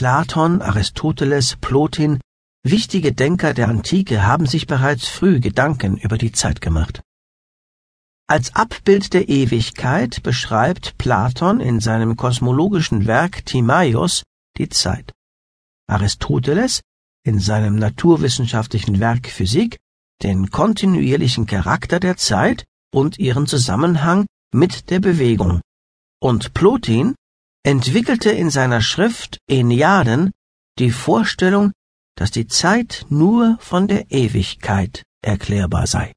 Platon, Aristoteles, Plotin, wichtige Denker der Antike haben sich bereits früh Gedanken über die Zeit gemacht. Als Abbild der Ewigkeit beschreibt Platon in seinem kosmologischen Werk Timaios die Zeit. Aristoteles in seinem naturwissenschaftlichen Werk Physik den kontinuierlichen Charakter der Zeit und ihren Zusammenhang mit der Bewegung. Und Plotin entwickelte in seiner Schrift Enneaden die Vorstellung, dass die Zeit nur von der Ewigkeit erklärbar sei.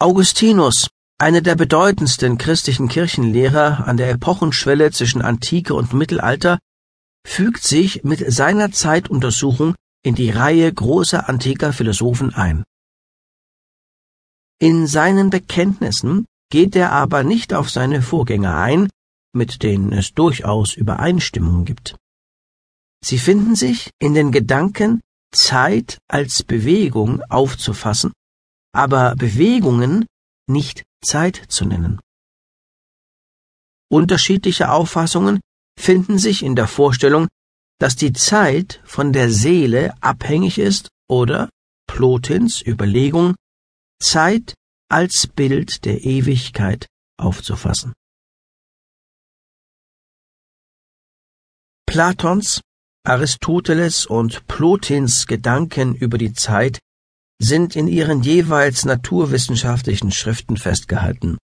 Augustinus, einer der bedeutendsten christlichen Kirchenlehrer an der Epochenschwelle zwischen Antike und Mittelalter, fügt sich mit seiner Zeituntersuchung in die Reihe großer antiker Philosophen ein. In seinen Bekenntnissen geht er aber nicht auf seine Vorgänger ein, mit denen es durchaus Übereinstimmungen gibt. Sie finden sich in den Gedanken, Zeit als Bewegung aufzufassen aber Bewegungen nicht Zeit zu nennen. Unterschiedliche Auffassungen finden sich in der Vorstellung, dass die Zeit von der Seele abhängig ist oder Plotins Überlegung, Zeit als Bild der Ewigkeit aufzufassen. Platons, Aristoteles und Plotins Gedanken über die Zeit sind in ihren jeweils naturwissenschaftlichen Schriften festgehalten.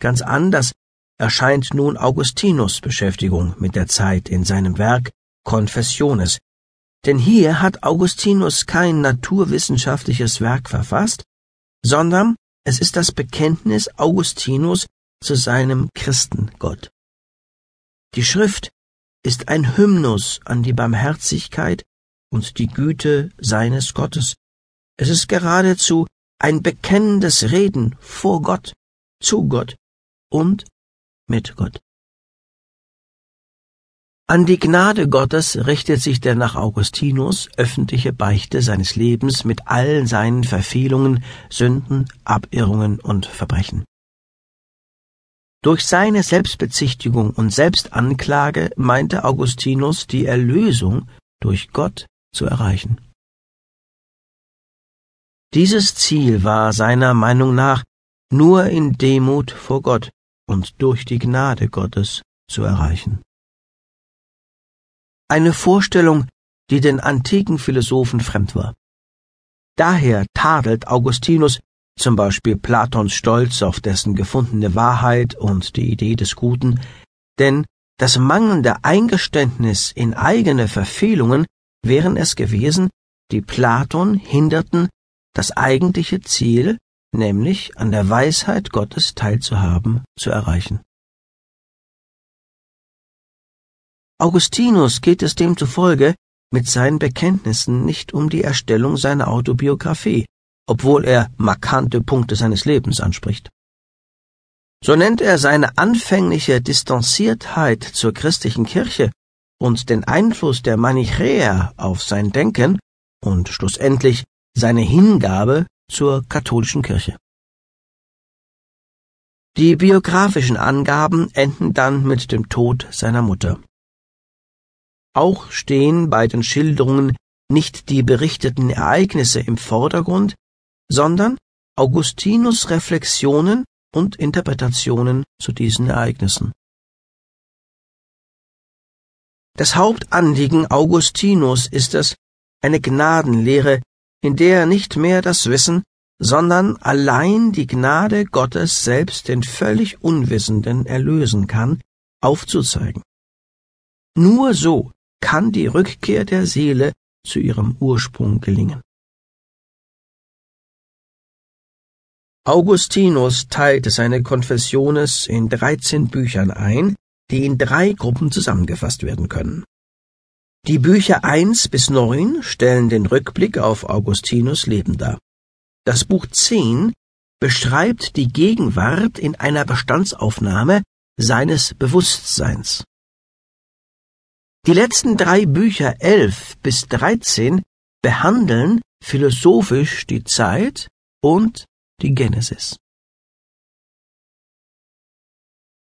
Ganz anders erscheint nun Augustinus Beschäftigung mit der Zeit in seinem Werk Confessiones, denn hier hat Augustinus kein naturwissenschaftliches Werk verfasst, sondern es ist das Bekenntnis Augustinus zu seinem Christengott. Die Schrift ist ein Hymnus an die Barmherzigkeit und die Güte seines Gottes. Es ist geradezu ein bekennendes Reden vor Gott, zu Gott und mit Gott. An die Gnade Gottes richtet sich der nach Augustinus öffentliche Beichte seines Lebens mit allen seinen Verfehlungen, Sünden, Abirrungen und Verbrechen. Durch seine Selbstbezichtigung und Selbstanklage meinte Augustinus die Erlösung durch Gott zu erreichen. Dieses Ziel war seiner Meinung nach nur in Demut vor Gott und durch die Gnade Gottes zu erreichen. Eine Vorstellung, die den antiken Philosophen fremd war. Daher tadelt Augustinus zum Beispiel Platons Stolz auf dessen gefundene Wahrheit und die Idee des Guten, denn das mangelnde Eingeständnis in eigene Verfehlungen wären es gewesen, die Platon hinderten, das eigentliche Ziel, nämlich an der Weisheit Gottes teilzuhaben, zu erreichen. Augustinus geht es demzufolge mit seinen Bekenntnissen nicht um die Erstellung seiner Autobiografie, obwohl er markante Punkte seines Lebens anspricht. So nennt er seine anfängliche Distanziertheit zur christlichen Kirche und den Einfluss der Manichäer auf sein Denken und schlussendlich seine Hingabe zur katholischen Kirche. Die biografischen Angaben enden dann mit dem Tod seiner Mutter. Auch stehen bei den Schilderungen nicht die berichteten Ereignisse im Vordergrund, sondern Augustinus Reflexionen und Interpretationen zu diesen Ereignissen. Das Hauptanliegen Augustinus ist es, eine Gnadenlehre, in der nicht mehr das Wissen, sondern allein die Gnade Gottes selbst den völlig Unwissenden erlösen kann, aufzuzeigen. Nur so kann die Rückkehr der Seele zu ihrem Ursprung gelingen. Augustinus teilte seine Konfessiones in dreizehn Büchern ein, die in drei Gruppen zusammengefasst werden können. Die Bücher 1 bis 9 stellen den Rückblick auf Augustinus Leben dar. Das Buch 10 beschreibt die Gegenwart in einer Bestandsaufnahme seines Bewusstseins. Die letzten drei Bücher 11 bis 13 behandeln philosophisch die Zeit und die Genesis.